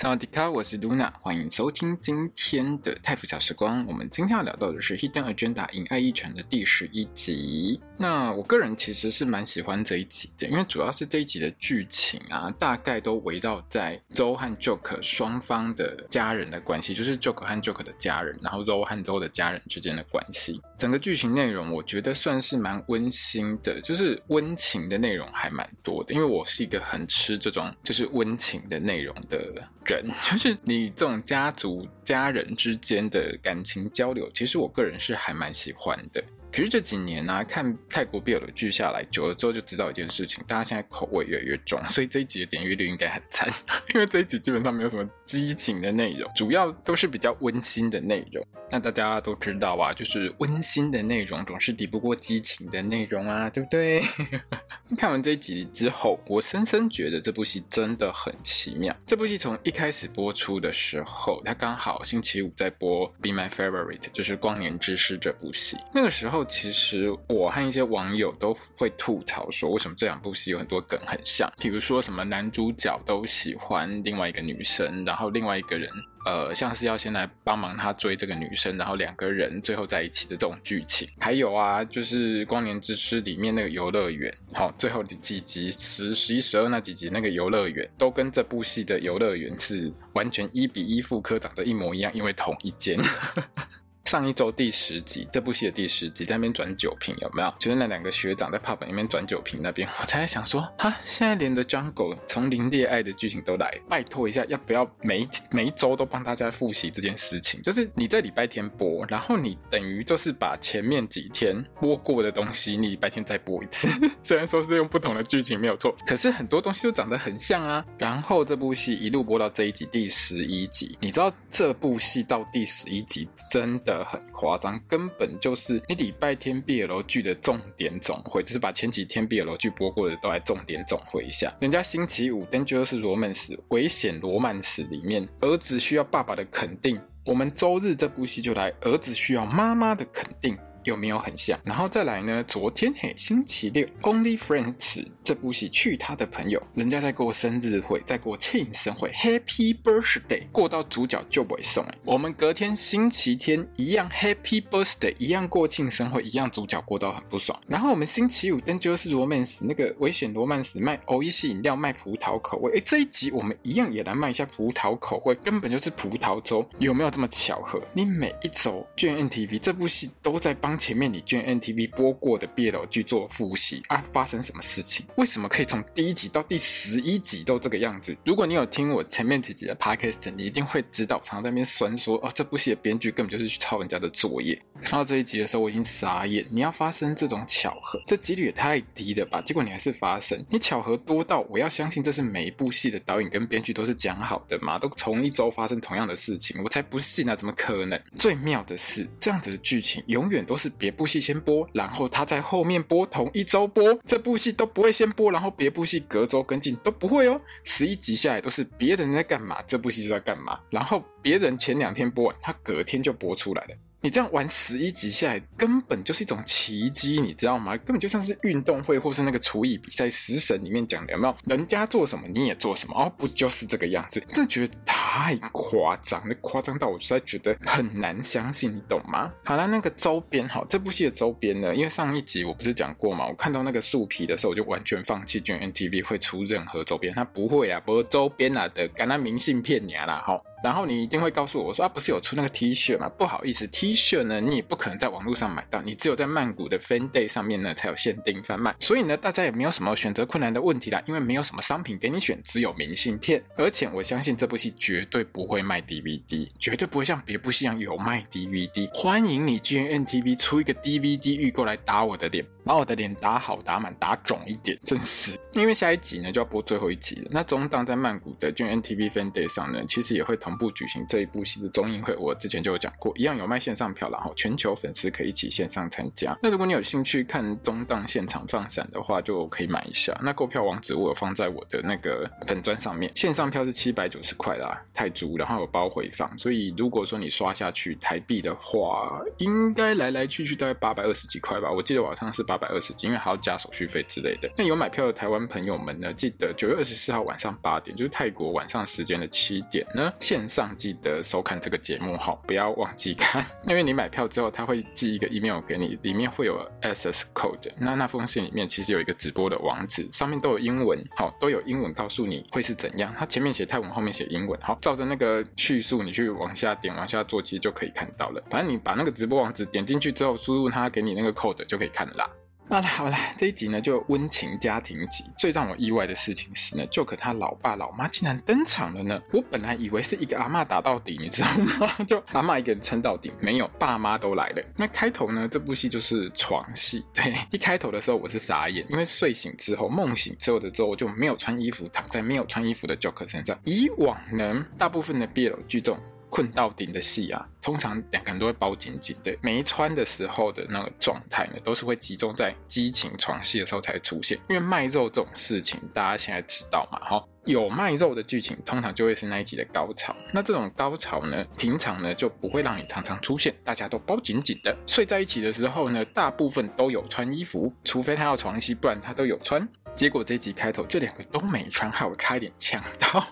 萨瓦迪卡，我是 Luna，欢迎收听今天的泰服小时光。我们今天要聊到的是《Hidden Agenda》隐爱议程的第十一集。那我个人其实是蛮喜欢这一集的，因为主要是这一集的剧情啊，大概都围绕在 Zoe 和 Jock 双方的家人的关系，就是 Jock 和 Jock 的家人，然后 Zoe 和 Zoe 的家人之间的关系。整个剧情内容我觉得算是蛮温馨的，就是温情的内容还蛮多的。因为我是一个很吃这种就是温情的内容的人，就是你这种家族家人之间的感情交流，其实我个人是还蛮喜欢的。可是这几年呢、看泰国 BL 的剧下来久了之后，就知道一件事情，大家现在口味越来越重，所以这一集的点阅率应该很惨，因为这一集基本上没有什么激情的内容，主要都是比较温馨的内容。那大家都知道啊，就是温馨的内容总是抵不过激情的内容啊，对不对？看完这一集之后，我深深觉得这部戏真的很奇妙。这部戏从一开始播出的时候，它刚好星期五在播《Be My Favorite》，就是《光年之诗》这部戏。那个时候，其实我和一些网友都会吐槽说，为什么这两部戏有很多梗很像？比如说什么男主角都喜欢另外一个女生，然后另外一个人。呃，像是要先来帮忙他追这个女生，然后两个人最后在一起的这种剧情，还有啊，就是《光年之诗》里面那个游乐园，好，最后几集十、十一、十二那几集那个游乐园，都跟这部戏的游乐园是完全一比一复刻，长得一模一样，因为同一间。上一周第十集，这部戏的第十集，在那边转酒瓶有没有？就是那两个学长在 pub 里面转酒瓶那边，我才在想说，哈，现在连 The Jungle 从零恋爱的剧情都来，拜托一下，要不要每每一周都帮大家复习这件事情？就是你在礼拜天播，然后你等于就是把前面几天播过的东西，你礼拜天再播一次。虽然说是用不同的剧情没有错，可是很多东西都长得很像啊。然后这部戏一路播到这一集第十一集，你知道这部戏到第十一集真的。很夸张，根本就是你礼拜天 BL 剧的重点总会，就是把前几天 BL 剧播过的都来重点总会一下。人家星期五 Dangerous Romance 危险罗曼史里面，儿子需要爸爸的肯定，我们周日这部戏就来儿子需要妈妈的肯定。有没有很像？然后再来呢？昨天嘿，星期六，Only Friends 这部戏去他的朋友，人家在过生日会，在过庆生会，Happy Birthday，过到主角就不会送。我们隔天星期天一样 Happy Birthday，一样过庆生会，一样主角过到很不爽。然后我们星期五，但就是罗曼史那个危险罗曼史卖欧意式饮料，卖葡萄口味。哎，这一集我们一样也来卖一下葡萄口味，根本就是葡萄粥，有没有这么巧合？你每一周 GNTV 这部戏都在帮。前面你 GMMTV 播过的 BL 剧做复习啊，发生什么事情？为什么可以从第一集到第十一集都这个样子？如果你有听我前面几集的 Podcast，你一定会知道，常常在那边酸说，哦，这部戏的编剧根本就是去抄人家的作业。看到这一集的时候，我已经傻眼。你要发生这种巧合，这几率也太低了吧？结果你还是发生，你巧合多到我要相信这是每一部戏的导演跟编剧都是讲好的嘛？都同一周发生同样的事情，我才不信啊！怎么可能？最妙的是，这样子的剧情永远都是。别部戏先播，然后他在后面播，同一周播，这部戏都不会先播，然后别部戏隔周跟进都不会哦。十一集下来都是别人在干嘛，这部戏就在干嘛，然后别人前两天播完，他隔天就播出来了。你这样玩十一集下来，根本就是一种奇迹，你知道吗？根本就像是运动会或是那个厨艺比赛，食神里面讲的有没有？人家做什么你也做什么哦，不就是这个样子？真的觉得太夸张，那夸张到我实在觉得很难相信，你懂吗？好了，那个周边哈，这部戏的周边呢？因为上一集我不是讲过嘛，我看到那个树皮的时候，我就完全放弃 GMMTV 会出任何周边，它不会啊，不过周边啊的，干那明信片你啦哈。然后你一定会告诉我，我说啊，不是有出那个 T 恤吗？不好意思，T 恤呢，你也不可能在网络上买到，你只有在曼谷的 Fan Day 上面呢才有限定贩卖。所以呢，大家也没有什么选择困难的问题啦，因为没有什么商品给你选，只有明信片。而且我相信这部戏绝对不会卖 DVD，绝对不会像别部戏一样有卖 DVD。欢迎你 GMMTV 出一个 DVD 预购来打我的脸。把我的脸打好、打满、打肿一点，真是。因为下一集呢就要播最后一集了。那中档在曼谷的 GMMTV Fan Day 上呢，其实也会同同步举行这一部戏的中映会，我之前就有讲过，一样有卖线上票，然后全球粉丝可以一起线上参加。那如果你有兴趣看中档现场放闪的话，就可以买一下。那购票网址我有放在我的那个粉砖上面，线上票是七百九十块啦，泰铢，然后有包回放，所以如果说你刷下去台币的话，应该来来去去大概八百二十几块吧。我记得网上是八百二十几，因为还要加手续费之类的。那有买票的台湾朋友们呢，记得九月二十四号晚上八点，就是泰国晚上时间的七点呢，线上记得收看这个节目哈，不要忘记看。因为你买票之后，他会寄一个 email 给你，里面会有 access code。那那封信里面其实有一个直播的网址，上面都有英文，好，都有英文告诉你会是怎样。它前面写泰文，后面写英文，好，照着那个叙述，你去往下点，往下做，其实就可以看到了。反正你把那个直播网址点进去之后，输入他给你那个 code 就可以看啦。好了好了，这一集呢就温情家庭集。最让我意外的事情是呢，Joker 他老爸老妈竟然登场了呢。我本来以为是一个阿嬷打到底，你知道吗？就阿嬷一个人撑到底，没有，爸妈都来了。那开头呢，这部戏就是床戏。对，一开头的时候我是傻眼，因为睡醒之后，梦醒之后的之后就没有穿衣服，躺在没有穿衣服的 Joker 身上。以往呢，大部分的 BL 剧这种困到顶的戏啊，通常两个人都会包紧紧的，没穿的时候的那个状态呢，都是会集中在激情床戏的时候才出现。因为卖肉这种事情，大家现在知道嘛？哈，有卖肉的剧情，通常就会是那一集的高潮。那这种高潮呢，平常呢就不会让你常常出现，大家都包紧紧的，睡在一起的时候呢，大部分都有穿衣服，除非他要床戏，不然他都有穿。结果这集开头，这两个都没穿，害我差点呛到。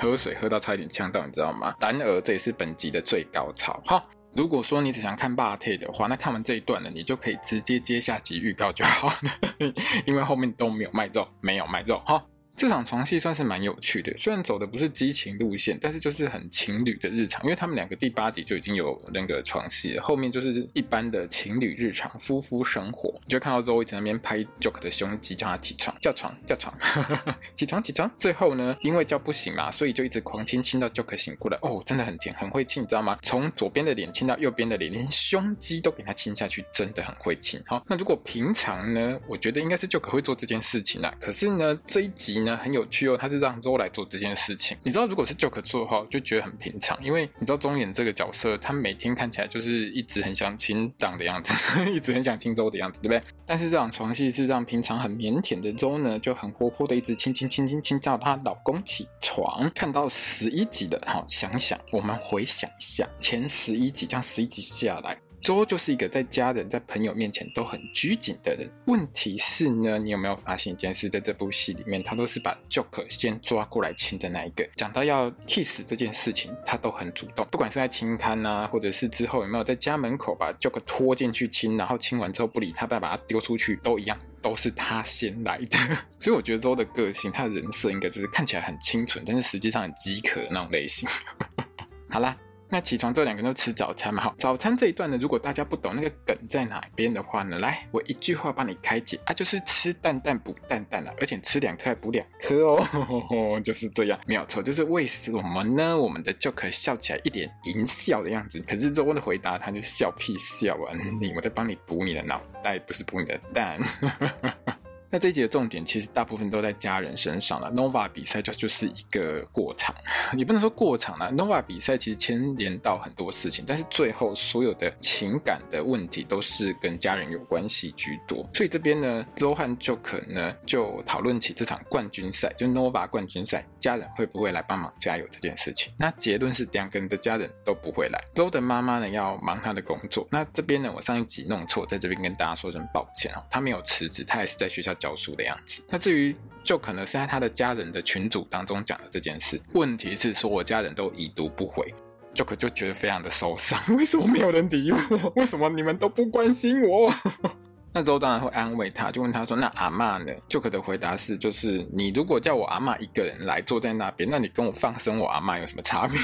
喝水喝到差一点呛到，你知道吗？然而这也是本集的最高潮。哈，如果说你只想看霸体的话，那看完这一段呢，你就可以直接接下集预告就好了，因为后面都没有卖肉，没有卖肉。哈。这场床戏算是蛮有趣的，虽然走的不是激情路线，但是就是很情侣的日常。因为他们两个第八集就已经有那个床戏了，后面就是一般的情侣日常，夫妇生活。你就看到 Zoe 在那边拍 Joke 的胸肌，叫他起床，叫床，叫床，起床，起床。最后呢，因为叫不醒嘛，所以就一直狂亲，亲到 Joke 醒过来。哦，真的很甜，很会亲，你知道吗？从左边的脸亲到右边的脸，连胸肌都给他亲下去，真的很会亲。好，那如果平常呢，我觉得应该是 Joke 会做这件事情啦。可是呢，这一集呢。很有趣哦，他是让周来做这件事情。你知道，如果是 Joke 做的话，我就觉得很平常，因为你知道中演这个角色，他每天看起来就是一直很想亲长的样子，一直很想亲周的样子，对不对？但是这场床戏是让平常很腼腆的周呢，就很活泼的一直亲亲亲亲亲叫她老公起床。看到十一集的，好，想想我们回想一下前十一集，这样十一集下来。周就是一个在家人、在朋友面前都很拘谨的人。问题是呢，你有没有发现一件事？在这部戏里面，他都是把 Joker 先抓过来亲的那一个。讲到要 kiss 这件事情，他都很主动。不管是在亲摊啊，或者是之后有没有在家门口把 Joker 拖进去亲，然后亲完之后不理他，再把他丢出去，都一样，都是他先来的。所以我觉得周的个性，他的人设应该就是看起来很清纯，但是实际上很饥渴的那种类型。好啦。那起床之后两个人都吃早餐嘛，好，早餐这一段呢，如果大家不懂那个梗在哪边的话呢，来，我一句话帮你开解啊，就是吃蛋蛋补蛋蛋啊，而且吃两颗还补两颗哦呵呵，就是这样，没有错，就是为什么呢？我们的 Joke 笑起来一脸淫笑的样子，可是周的回答他就笑屁笑啊，你我在帮你补你的脑袋，不是补你的蛋。那这一集的重点其实大部分都在家人身上了。Nova 比赛就就是一个过场，也不能说过场了。Nova 比赛其实牵连到很多事情，但是最后所有的情感的问题都是跟家人有关系居多。所以这边呢，Zoe 和 Joke 呢就讨论起这场冠军赛，就 Nova 冠军赛，家人会不会来帮忙加油这件事情。那结论是两个人的家人都不会来。Zoe 的妈妈呢要忙她的工作。那这边呢，我上一集弄错，在这边跟大家说声抱歉哦。她没有辞职，她也是在学校。教书的样子。那至于就可能是在他的家人的群组当中讲的这件事。问题是说我家人都已读不回，就可就觉得非常的受伤。为什么没有人理我？为什么你们都不关心我？那周当然会安慰他，就问他说：“那阿嬷呢？”就可的回答是：“就是你如果叫我阿嬷一个人来坐在那边，那你跟我放生我阿嬷有什么差别？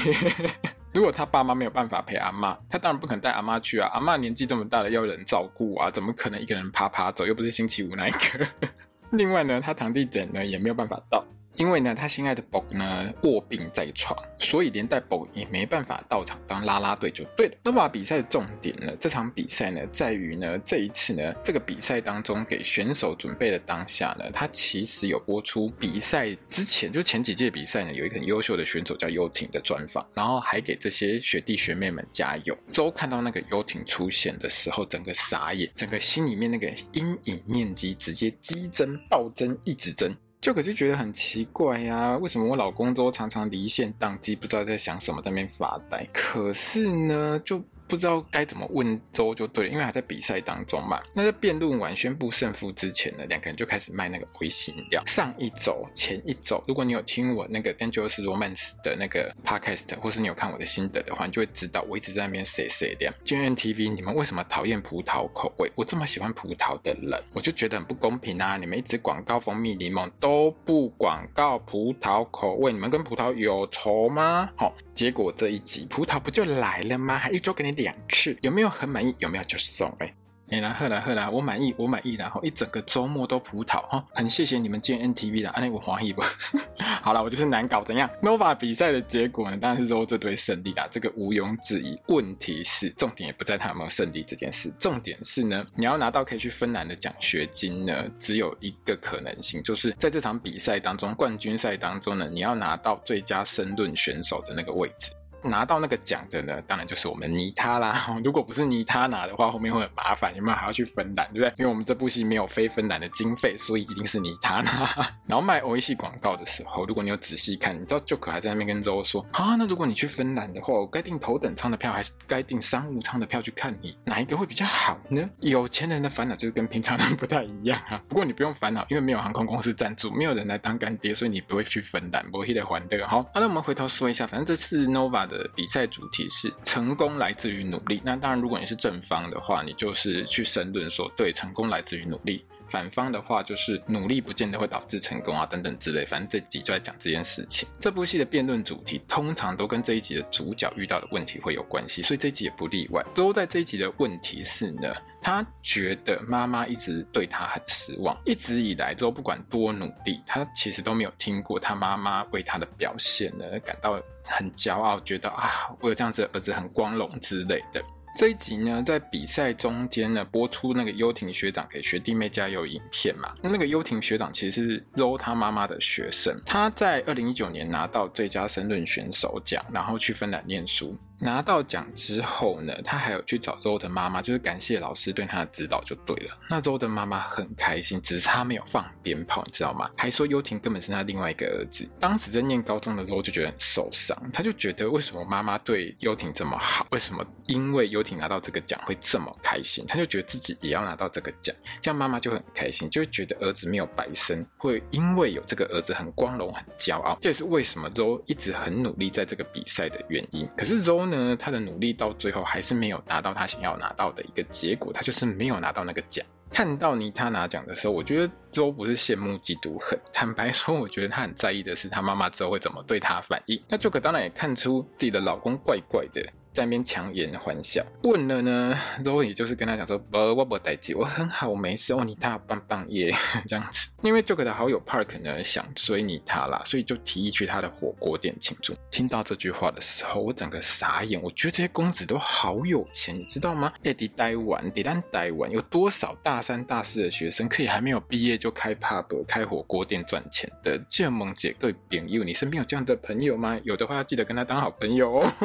如果他爸妈没有办法陪阿嬷，他当然不肯带阿嬷去啊。阿嬷年纪这么大了，要人照顾啊，怎么可能一个人爬爬走？又不是星期五那一个。另外呢，他堂弟等呢也没有办法到。因为呢，他心爱的 Bob 呢卧病在床，所以连带 Bob 也没办法到场当啦啦队就对了。那么比赛的重点呢，这场比赛呢在于呢这一次呢这个比赛当中给选手准备的当下呢，他其实有播出比赛之前就前几届比赛呢有一个很优秀的选手叫优婷的专访，然后还给这些学弟学妹们加油。周看到那个优婷出现的时候，整个傻眼，整个心里面那个阴影面积直接激增、暴增、一直增。就可是觉得很奇怪呀、为什么我老公都常常离线宕机，不知道在想什么，在那边发呆？可是呢，就。不知道该怎么问周就对了，因为还在比赛当中嘛。那在辩论完宣布胜负之前呢，两个人就开始卖那个微信饮料。上一周、前一周，如果你有听我那个《Dangerous Romance》的那个 Podcast，或是你有看我的心得的话，你就会知道我一直在那边 say say 的。GMMTV，你们为什么讨厌葡萄口味？我这么喜欢葡萄的人，我就觉得很不公平啊！你们一直广告蜂蜜柠檬都不广告葡萄口味，你们跟葡萄有仇吗？好。结果这一集葡萄不就来了吗？还一周给你两次，有没有很满意？有没有就送？哎。哎，来喝来喝来，我满意，我满意，然后一整个周末都葡萄哈，很谢谢你们见 NTV 的，安利我欢喜不？好了，我就是难搞，怎样？Nova 比赛的结果呢？当然是说这队胜利啦，这个毋庸置疑。问题是重点也不在他有没有胜利这件事，重点是呢，你要拿到可以去芬兰的奖学金呢，只有一个可能性，就是在这场比赛当中，冠军赛当中呢，你要拿到最佳申论选手的那个位置。拿到那个奖的呢，当然就是我们妮他啦。如果不是妮他拿的话，后面会很麻烦，有没有还要去芬兰，对不对？因为我们这部戏没有非芬兰的经费，所以一定是妮他拿。然后卖欧系广告的时候，如果你有仔细看，你知道 Joke 还在那边跟周说啊，那如果你去芬兰的话，我该订头等舱的票还是该订商务舱的票去看你，哪一个会比较好呢？有钱人的烦恼就是跟平常人不太一样啊。不过你不用烦恼，因为没有航空公司赞助，没有人来当干爹，所以你不会去芬兰，不会得还的。好，那我们回头说一下，反正这次 Nova 的。比赛主题是成功来自于努力。那当然，如果你是正方的话，你就是去申论说，对，成功来自于努力。反方的话就是努力不见得会导致成功啊，等等之类。反正这集就在讲这件事情。这部戏的辩论主题通常都跟这一集的主角遇到的问题会有关系，所以这一集也不例外。都在这一集的问题是呢，他觉得妈妈一直对他很失望，一直以来都不管多努力，他其实都没有听过他妈妈为他的表现呢感到很骄傲，觉得啊，我有这样子的儿子很光荣之类的。这一集呢，在比赛中间呢，播出那个优婷学长给学弟妹加油影片嘛。那个优婷学长其实是 Zo 他妈妈的学生，他在二零一九年拿到最佳申论选手奖，然后去芬兰念书。拿到奖之后呢，他还有去找周的妈妈，就是感谢老师对他的指导就对了。那周的妈妈很开心，只是他没有放鞭炮，你知道吗？还说优婷根本是他另外一个儿子。当时在念高中的时候就觉得很受伤，他就觉得为什么妈妈对优婷这么好？为什么因为优婷拿到这个奖会这么开心？他就觉得自己也要拿到这个奖，这样妈妈就很开心，就会觉得儿子没有白生，会因为有这个儿子很光荣、很骄傲。这也是为什么周一直很努力在这个比赛的原因。可是周。呢，他的努力到最后还是没有达到他想要拿到的一个结果，他就是没有拿到那个奖。看到妮他拿奖的时候，我觉得都不是羡慕嫉妒恨，坦白说，我觉得他很在意的是他妈妈之后会怎么对他反应。那 Joker 当然也看出自己的老公怪怪的。在那边强颜欢笑，问了呢，之后也就是跟他讲说，不，我不待见，我很好，我没事，哦，你他棒棒耶，这样子。因为 Joker 的好友 Park 呢想追你他啦，所以就提议去他的火锅店庆祝。听到这句话的时候，我整个傻眼，我觉得这些公子都好有钱，你知道吗？哎，在台湾，在咱台湾，有多少大三、大四的学生可以还没有毕业就开 pub、开火锅店赚钱的？建萌姐各位朋友，你身边有这样的朋友吗？有的话要记得跟他当好朋友哦。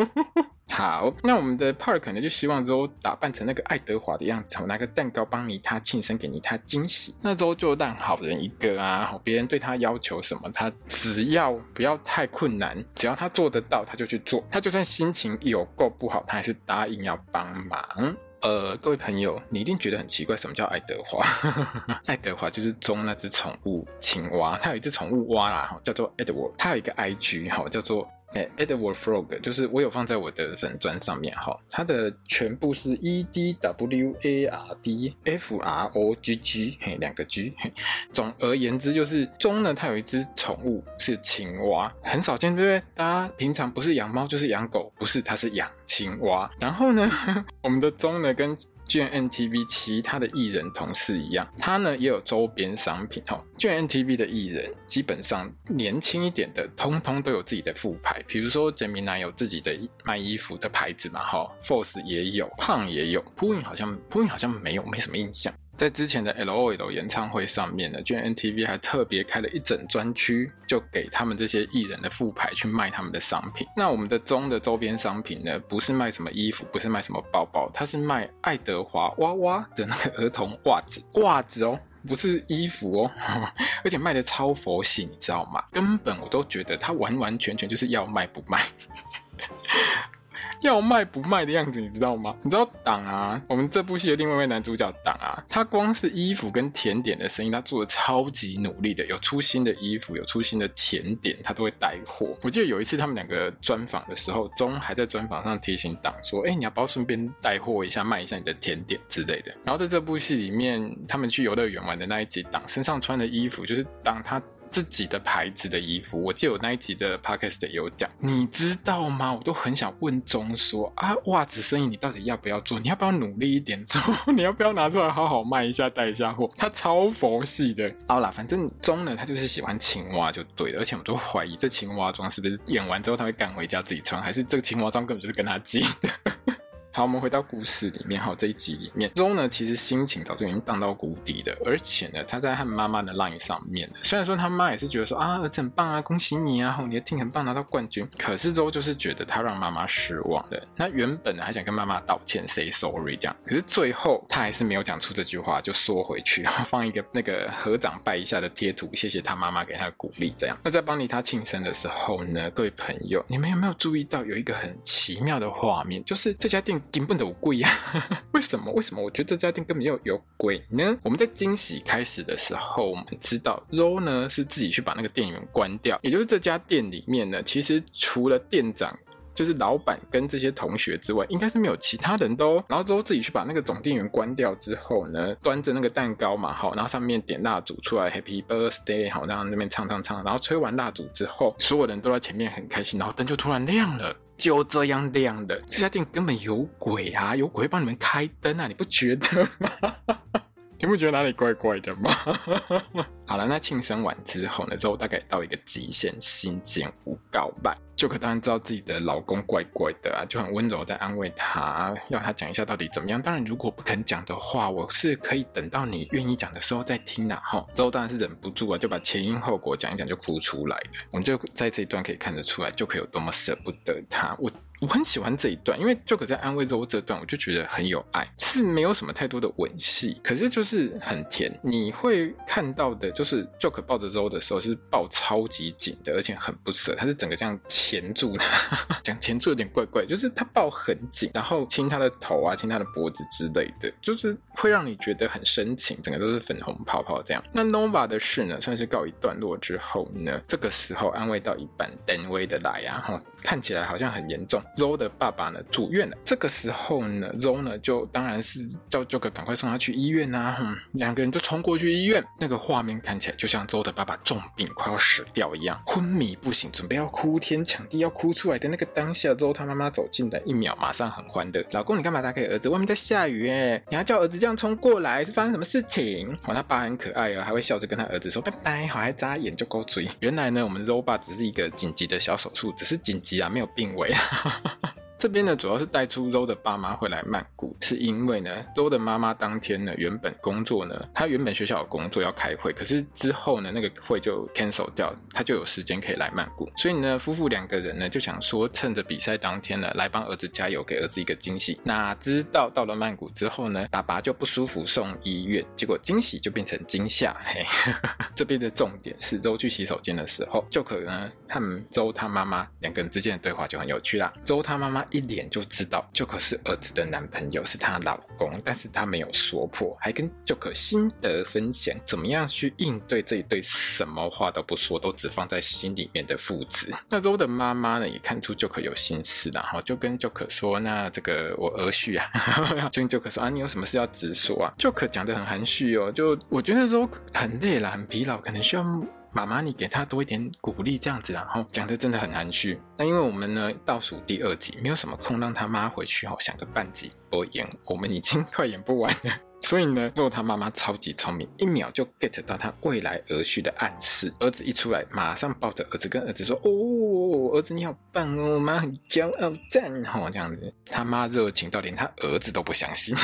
好，那我们的 Park 呢就希望周打扮成那个爱德华的样子，我拿个蛋糕帮你他庆生，给你他惊喜。那周就烂好人一个啊，别人对他要求什么，他只要不要太困难，只要他做得到，他就去做。他就算心情有够不好，他还是答应要帮忙。呃，各位朋友，你一定觉得很奇怪，什么叫爱德华？爱德华就是中那只宠物青蛙，它有一只宠物蛙啦，叫做 Edward，它有一个 IG 哈，叫做。哎，Edward Frog 就是我有放在我的粉砖上面哈，它的全部是 E D W A R D F R O G G，嘿，两个 G，嘿，总而言之就是中呢，它有一只宠物是青蛙，很少见，对不对？大家平常不是养猫就是养狗，不是，它是养青蛙。然后呢，我们的中呢跟就像 NTV 其他的艺人同事一样，他呢也有周边商品哈。就像 NTV 的艺人基本上年轻一点的，通通都有自己的副牌，比如说简明男有自己的卖衣服的牌子嘛哈，Force 也有，胖也有，，Poon 好像 Poon 好像没有，没什么印象。在之前的 LOL 演唱会上面呢居然 NTV 还特别开了一整专区，就给他们这些艺人的副牌去卖他们的商品。那我们的中的周边商品呢，不是卖什么衣服，不是卖什么包包，它是卖爱德华娃娃的那个儿童袜子，袜子哦，不是衣服哦，而且卖的超佛系，你知道吗？根本我都觉得它完完全全就是要卖不卖。要卖不卖的样子，你知道吗？你知道党啊，我们这部戏的另外一位男主角党啊，他光是衣服跟甜点的生意，他做的超级努力的，有出新的衣服，有出新的甜点，他都会带货。我记得有一次他们两个专访的时候，钟还在专访上提醒党说：“哎、你要不要顺便带货一下，卖一下你的甜点之类的。”然后在这部戏里面，他们去游乐园玩的那一集，党身上穿的衣服就是党他。自己的牌子的衣服，我记得我那一集的 podcast 有讲，你知道吗？我都很想问钟说啊，袜子生意你到底要不要做？你要不要努力一点做？你要不要拿出来好好卖一下，带一下货？他超佛系的。好啦，反正钟呢，他就是喜欢青蛙就对了，而且我都怀疑这青蛙装是不是演完之后他会赶回家自己穿，还是这个青蛙装根本就是跟他借的。好，我们回到故事里面。好，这一集里面周呢，其实心情早就已经荡到谷底了，而且呢，他在和妈妈的 line 上面。虽然说他妈也是觉得说啊，儿子很棒啊，恭喜你啊，你的 team 很棒，拿到冠军。可是周就是觉得他让妈妈失望了。那原本呢，还想跟妈妈道歉，say sorry 这样。可是最后他还是没有讲出这句话，就缩回去，然后放一个那个合掌拜一下的贴图，谢谢他妈妈给他的鼓励。这样。那在帮你他庆生的时候呢，各位朋友，你们有没有注意到有一个很奇妙的画面，就是这家店根本有鬼呀？为什么？为什么？我觉得这家店根本就有鬼呢？我们在惊喜开始的时候，我们知道 Zoe 呢是自己去把那个电源关掉，也就是这家店里面呢，其实除了店长，就是老板跟这些同学之外，应该是没有其他人的哦。然后之后自己去把那个总电源关掉之后呢，端着那个蛋糕嘛，好，然后上面点蜡烛出来，Happy Birthday，好，然后那边唱唱唱，然后吹完蜡烛之后，所有人都在前面很开心，然后灯就突然亮了。就这样亮的，这家店根本有鬼啊！有鬼会帮你们开灯啊！你不觉得吗？你不觉得哪里怪怪的吗？好了，那庆生完之后呢，之后大概到一个极限，新建无告白。就可当然知道自己的老公怪怪的啊，就很温柔的安慰他，要他讲一下到底怎么样。当然，如果不肯讲的话，我是可以等到你愿意讲的时候再听的哈。之后当然是忍不住啊，就把前因后果讲一讲，就哭出来了。我们就在这一段可以看得出来，就可以有多么舍不得他。我。我很喜欢这一段，因为 Joke 在安慰 Zoe 这段，我就觉得很有爱，是没有什么太多的吻戏，可是就是很甜。你会看到的，就是 Joke 抱着 Zoe 的时候是抱超级紧的，而且很不舍，他是整个这样钳住他，讲钳住有点怪怪，就是他抱很紧，然后亲他的头啊，亲他的脖子之类的，就是会让你觉得很深情，整个都是粉红泡泡这样。那 Nova 的事呢，算是告一段落之后呢，这个时候安慰到一半，等威的来啊，哈，看起来好像很严重。Zoe 的爸爸呢住院了，这个时候呢，Zoe 呢就当然是叫 Joker 赶快送他去医院、啊，哼，两个人就冲过去医院，那个画面看起来就像 Zoe 的爸爸重病快要死掉一样，昏迷不醒，准备要哭天抢地要哭出来的那个当下之后他妈妈走进来一秒，马上很欢的，老公你干嘛打给儿子？外面在下雨哎，你要叫儿子这样冲过来，是发生什么事情？哇，他爸很可爱哦，还会笑着跟他儿子说拜拜，好还眨眼就勾嘴。原来呢，我们 ro 爸只是一个紧急的小手术，只是紧急啊，没有病危。这边呢，主要是带出周的爸妈会来曼谷，是因为呢周的妈妈当天呢，原本工作呢，她原本学校有工作要开会，可是之后呢，那个会就 cancel 掉，她就有时间可以来曼谷，所以呢，夫妇两个人呢就想说，趁着比赛当天呢，来帮儿子加油，给儿子一个惊喜。哪知道到了曼谷之后呢，爸爸就不舒服送医院，结果惊喜就变成惊吓。嘿，这边的重点是周去洗手间的时候，就可能和周他妈妈两个人之间的对话就很有趣啦。周他妈妈。一脸就知道 Joker 是儿子的男朋友，是她老公，但是她没有说破，还跟 Joker 心得分享，怎么样去应对这一对什么话都不说，都只放在心里面的父子。那 Zoe 的妈妈呢，也看出 Joker 有心事，然后就跟 Joker 说：“那这个我儿婿啊，就跟 Joker 说啊，你有什么事要直说啊？”Joker 讲得很含蓄哦，就我觉得 Zoe 很累了，很疲劳，可能需要。妈妈，你给他多一点鼓励，这样子，然后讲的真的很含蓄。那因为我们呢倒数第二集，没有什么空让他妈回去哦，想个半集播演，我们已经快演不完了。所以呢，之后他妈妈超级聪明，一秒就 get 到他未来儿婿的暗示。儿子一出来，马上抱着儿子，跟儿子说：“哦，儿子你好棒哦，妈很骄傲，赞吼！”这样子，他妈热情到连他儿子都不相信。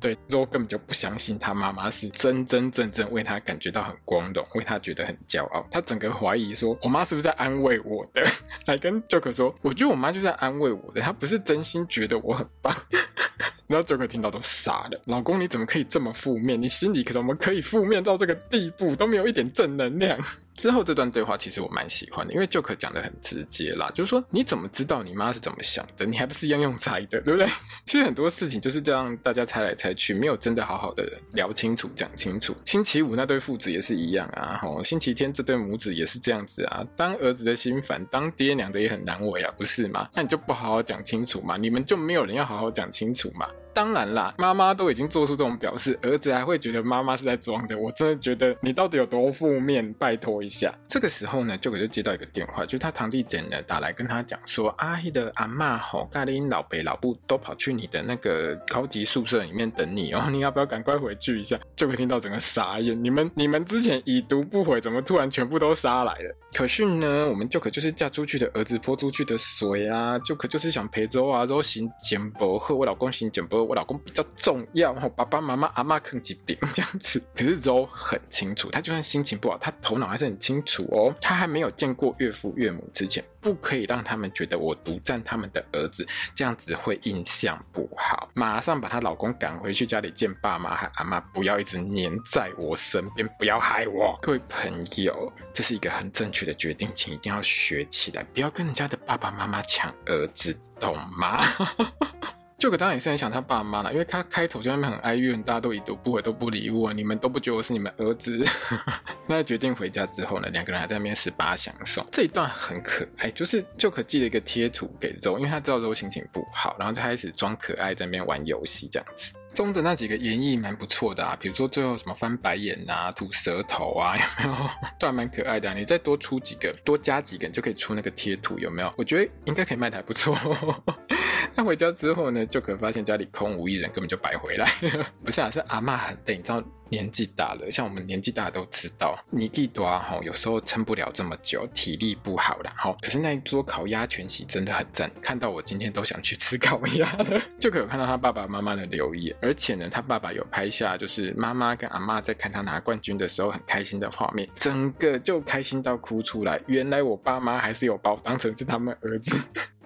对，之后根本就不相信他妈妈是真真正正为他感觉到很光荣，为他觉得很骄傲。他整个怀疑说：“我妈是不是在安慰我的？” 来跟 Joker 说：“我觉得我妈就是在安慰我的，她不是真心觉得我很棒。”然后 Joker 听到都傻了。老公，你怎么可以这么负面？你心里可怎么可以负面到这个地步，都没有一点正能量？之后这段对话其实我蛮喜欢的，因为 Joker 讲得很直接啦，就是说你怎么知道你妈是怎么想的？你还不是一样用猜的，对不对？其实很多事情就是这样，大家猜来猜去，没有真的好好的聊清楚、讲清楚。星期五那对父子也是一样啊，吼，星期天这对母子也是这样子啊。当儿子的心烦，当爹娘的也很难为啊，不是吗？那你就不好好讲清楚嘛，你们就没有人要好好讲清楚嘛。当然啦，妈妈都已经做出这种表示，儿子还会觉得妈妈是在装的，我真的觉得你到底有多负面？拜托一下。这个时候呢，就可就接到一个电话，就是他堂弟简呢打来跟他讲说，阿姨的阿妈吼，咖喱老北老布都跑去你的那个高级宿舍里面等你哦，你要不要赶快回去一下？就可听到整个傻眼，你们 你们之前已读不回，怎么突然全部都杀来了？可是呢，我们就可就是嫁出去的儿子泼出去的水啊，就可就是想陪周啊，周行简博和我老公行简博。我老公比较重要，然后爸爸妈妈阿妈啃几饼 这样子。可是周很清楚，他就算心情不好，他头脑还是很清楚哦。他还没有见过岳父岳母之前，不可以让他们觉得我独占他们的儿子，这样子会印象不好。马上把她老公赶回去家里见爸妈和阿妈，不要一直黏在我身边，不要害我。各位朋友，这是一个很正确的决定，请一定要学起来，不要跟人家的爸爸妈妈抢儿子，懂吗？就可当然也是很想他爸妈啦，因为他开头就在那边很哀怨，大家都已读不回，都不理我，你们都不觉得我是你们儿子。那决定回家之后呢，两个人还在那边十八相送，这一段很可爱，就是就可寄了一个贴图给周，因为他知道周心情不好，然后就开始装可爱在那边玩游戏这样子。中的那几个演绎蛮不错的啊，比如说最后什么翻白眼啊、吐舌头啊，有没有？都还蛮可爱的。你再多出几个，多加几个，你就可以出那个贴图，有没有？我觉得应该可以卖的还不错。但回家之后呢，就可发现家里空无一人，根本就白回来。不是啊，是阿嬷很累，你知道。年纪大了，像我们年纪大都知道，你弟多哈，有时候撑不了这么久，体力不好了哈。可是那一桌烤鸭全席真的很赞，看到我今天都想去吃烤鸭了。就可以有看到他爸爸妈妈的留言，而且呢，他爸爸有拍下就是妈妈跟阿妈在看他拿冠军的时候很开心的画面，整个就开心到哭出来。原来我爸妈还是有把我当成是他们儿子。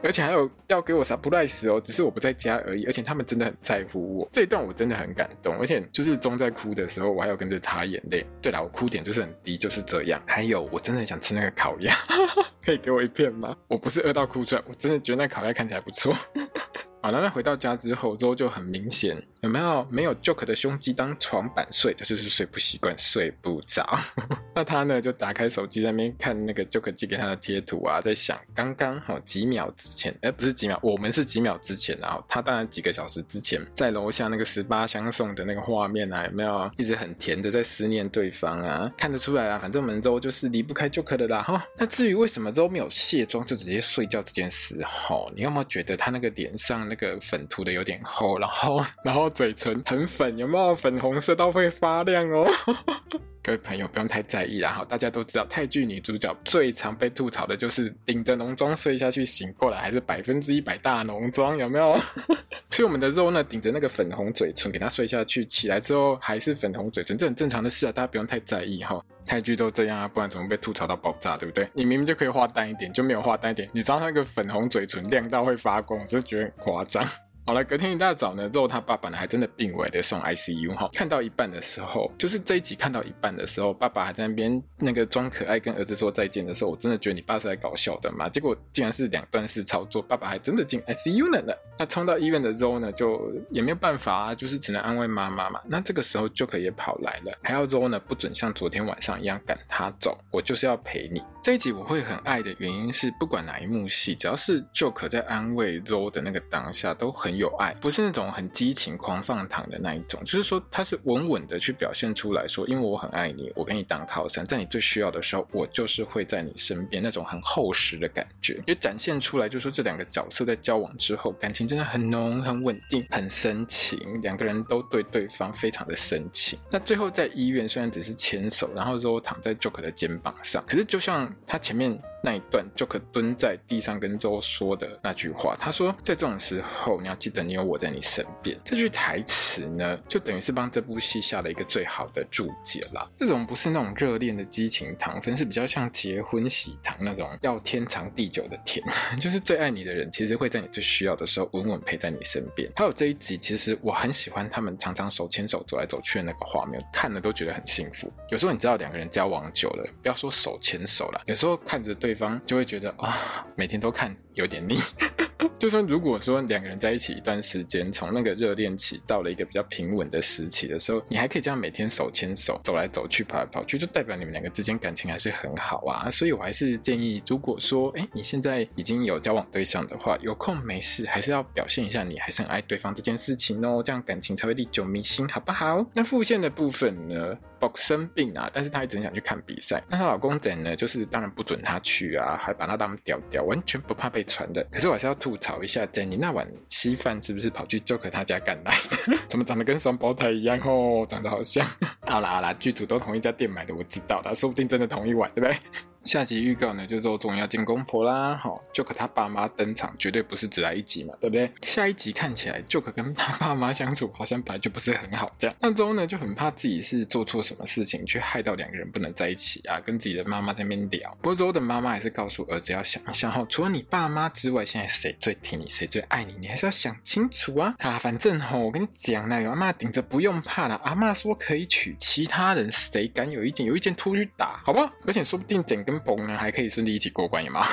而且还有要给我 surprise 哦，只是我不在家而已。而且他们真的很在乎我，这一段我真的很感动。而且就是钟在哭的时候，我还有跟着擦眼泪。对了，我哭点就是很低，就是这样。还有，我真的很想吃那个烤鸭，可以给我一片吗？我不是饿到哭出来，我真的觉得那烤鸭看起来不错。好了，那回到家之后，之后就很明显，有没有没有 Joke 的胸肌当床板睡，就是睡不习惯，睡不着。那他呢，就打开手机在那边看那个 Joke 寄给他的贴图啊，在想刚刚好几秒之前，哎，不是几秒，我们是几秒之前，然后他当然几个小时之前在楼下那个十八相送的那个画面啊，有没有一直很甜的在思念对方啊？看得出来啊，反正我们周就是离不开 Joke 的啦。哈，那至于为什么周没有卸妆就直接睡觉这件事，哈，你有没有觉得他那个脸上？那个粉涂的有点厚，然后然后嘴唇很粉，有没有粉红色到会发亮哦？各位朋友不用太在意啦，哈，大家都知道泰剧女主角最常被吐槽的就是顶着浓妆睡下去，醒过来还是百分之一百大浓妆，有没有？所以我们的肉呢，顶着那个粉红嘴唇给她睡下去，起来之后还是粉红嘴唇，这很正常的事啊，大家不用太在意哈。泰剧都这样啊，不然怎么被吐槽到爆炸，对不对？你明明就可以画淡一点，就没有画淡一点，你知道那个粉红嘴唇亮到会发光，我是觉得很夸张。好了，隔天一大早呢，之后他爸爸呢还真的病危的送 ICU 哈。看到一半的时候，就是这一集看到一半的时候，爸爸还在那边那个装可爱跟儿子说再见的时候，我真的觉得你爸是来搞笑的嘛。结果竟然是两段式操作，爸爸还真的进 ICU 了呢。那冲到医院的时候呢，就也没有办法啊，就是只能安慰妈妈嘛。那这个时候 Joker 也跑来了，还要周呢不准像昨天晚上一样赶他走，我就是要陪你。这一集我会很爱的原因是，不管哪一幕戏，只要是 Joker 在安慰周的那个当下，都很。很有爱，不是那种很激情狂放糖的那一种，就是说他是稳稳的去表现出来说，因为我很爱你，我给你当靠山，在你最需要的时候，我就是会在你身边，那种很厚实的感觉，也展现出来，就是说这两个角色在交往之后，感情真的很浓、很稳定、很深情，两个人都对对方非常的深情。那最后在医院，虽然只是牵手，然后说躺在 Joker 的肩膀上，可是就像他前面。那一段就可蹲在地上跟周说的那句话，他说：“在这种时候，你要记得你有我在你身边。”这句台词呢，就等于是帮这部戏下了一个最好的注解啦。这种不是那种热恋的激情糖分，是比较像结婚喜糖那种要天长地久的甜，就是最爱你的人，其实会在你最需要的时候稳稳陪在你身边。还有这一集，其实我很喜欢他们常常手牵手走来走去的那个画面，看了都觉得很幸福。有时候你知道两个人交往久了，不要说手牵手了，有时候看着对。对方就会觉得啊、哦，每天都看有点腻。就说如果说两个人在一起一段时间，从那个热恋期到了一个比较平稳的时期的时候，你还可以这样每天手牵手走来走去、跑来跑去，就代表你们两个之间感情还是很好啊。所以我还是建议，如果说哎你现在已经有交往对象的话，有空没事还是要表现一下你还是很爱对方这件事情哦，这样感情才会历久弥新，好不好？那副线的部分呢？生病啊，但是她一直想去看比赛。那她老公等呢，就是当然不准她去啊，还把她当屌屌，完全不怕被传的。可是我还是要吐槽一下，，Jenny 那碗稀饭是不是跑去 Joker 他家干来的？怎么长得跟双胞胎一样哦？长得好像。好啦好啦，剧组都同一家店买的，我知道的，说不定真的同一碗，对不对？下集预告呢，就是说终于要见公婆啦，好，Joker 他爸妈登场，绝对不是只来一集嘛，对不对？下一集看起来，Joker 跟他爸妈相处好像本来就不是很好，这样。那周呢就很怕自己是做错什么事情，却害到两个人不能在一起啊，跟自己的妈妈在那边聊。不过周的妈妈还是告诉儿子要想一想，哈，除了你爸妈之外，现在谁最挺你，谁最爱你，你还是要想清楚啊。啊，反正哈，我跟你讲那个阿妈顶着不用怕了，阿妈说可以娶其他人，谁敢有意见？有意见出去打，好不好？而且说不定整个崩呢，还可以顺利一起过关，有吗？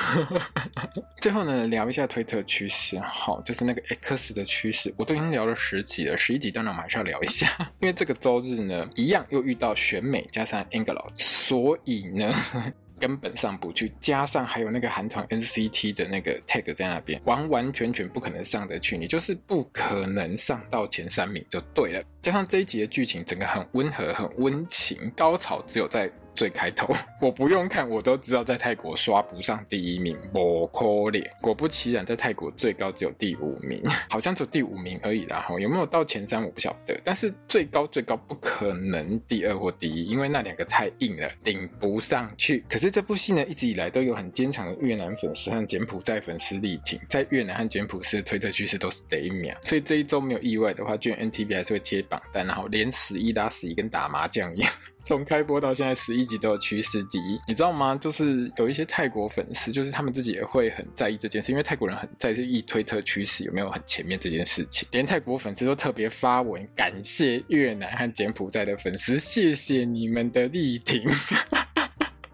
最后呢，聊一下推特趋势，好，就是那个 X 的趋势，我都已经聊了十集了，十一集当然我们还是要聊一下，因为这个周日呢，一样又遇到选美加上 Angelo，所以呢。根本上不去，加上还有那个韩团 NCT 的那个 tag 在那边，完完全全不可能上得去，你就是不可能上到前三名就对了。加上这一集的剧情整个很温和、很温情，高潮只有在。最开头，我不用看，我都知道在泰国刷不上第一名，不可怜。果不其然，在泰国最高只有第五名，好像只有第五名而已啦。哈，有没有到前三我不晓得，但是最高最高不可能第二或第一，因为那两个太硬了，顶不上去。可是这部戏呢，一直以来都有很坚强的越南粉丝和柬埔寨粉丝力挺，在越南和柬埔寨的推特趋势都是第一名，所以这一周没有意外的话，居然 NTV 还是会贴榜单，然后连十一打十一，跟打麻将一样。从开播到现在十一集都有趋势第一，你知道吗？就是有一些泰国粉丝，就是他们自己也会很在意这件事，因为泰国人很在意推特趋势有没有很前面这件事情，连泰国粉丝都特别发文感谢越南和柬埔寨的粉丝，谢谢你们的力挺。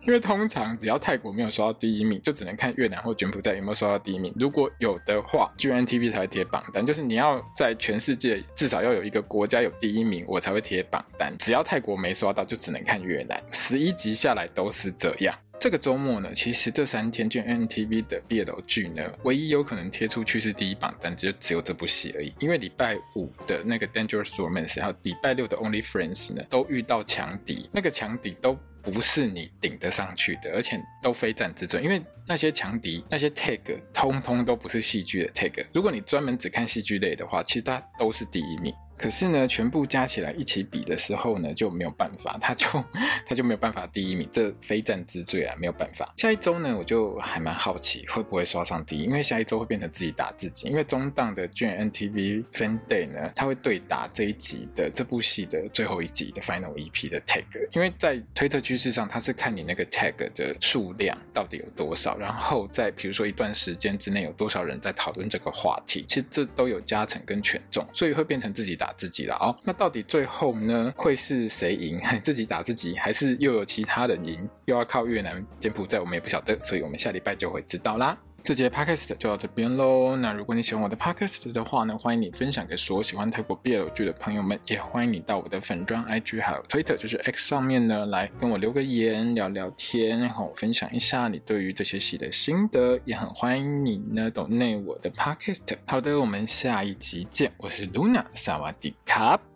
因为通常只要泰国没有刷到第一名，就只能看越南或柬埔寨有没有刷到第一名。如果有的话，GNTV 才会贴榜单。就是你要在全世界至少要有一个国家有第一名，我才会贴榜单。只要泰国没刷到，就只能看越南。十一集下来都是这样。这个周末呢，其实这三天 GNTV 的 BL 剧呢，唯一有可能贴出去是第一榜单，就只有这部戏而已。因为礼拜五的那个 Dangerous Romance，还有礼拜六的 Only Friends 呢，都遇到强敌，那个强敌都。不是你顶得上去的，而且都非战之罪，因为那些强敌、那些 tag，通通都不是戏剧的 tag。如果你专门只看戏剧类的话，其实它都是第一名。可是呢，全部加起来一起比的时候呢，就没有办法，他就 他就没有办法第一名，这非战之罪啊，没有办法。下一周呢，我就还蛮好奇会不会刷上第一，因为下一周会变成自己打自己，因为中档的卷 NTV Fan Day 呢，他会对打这一集的这部戏的最后一集的 Final EP 的 tag，因为在推特趋势上，他是看你那个 tag 的数量到底有多少，然后在比如说一段时间之内有多少人在讨论这个话题，其实这都有加成跟权重，所以会变成自己打。打自己了哦，那到底最后呢，会是谁赢？自己打自己，还是又有其他人赢？又要靠越南、柬埔寨，我们也不晓得，所以我们下礼拜就会知道啦。这节 podcast 就到这边喽。那如果你喜欢我的 podcast 的话呢，欢迎你分享给所有喜欢泰国 BL 剧的朋友们，也欢迎你到我的粉专 IG 还有 Twitter，就是 X 上面呢来跟我留个言聊聊天，然后分享一下你对于这些戏的心得，也很欢迎你呢 donate 我的 podcast。好的，我们下一集见，我是 Luna，萨瓦迪卡。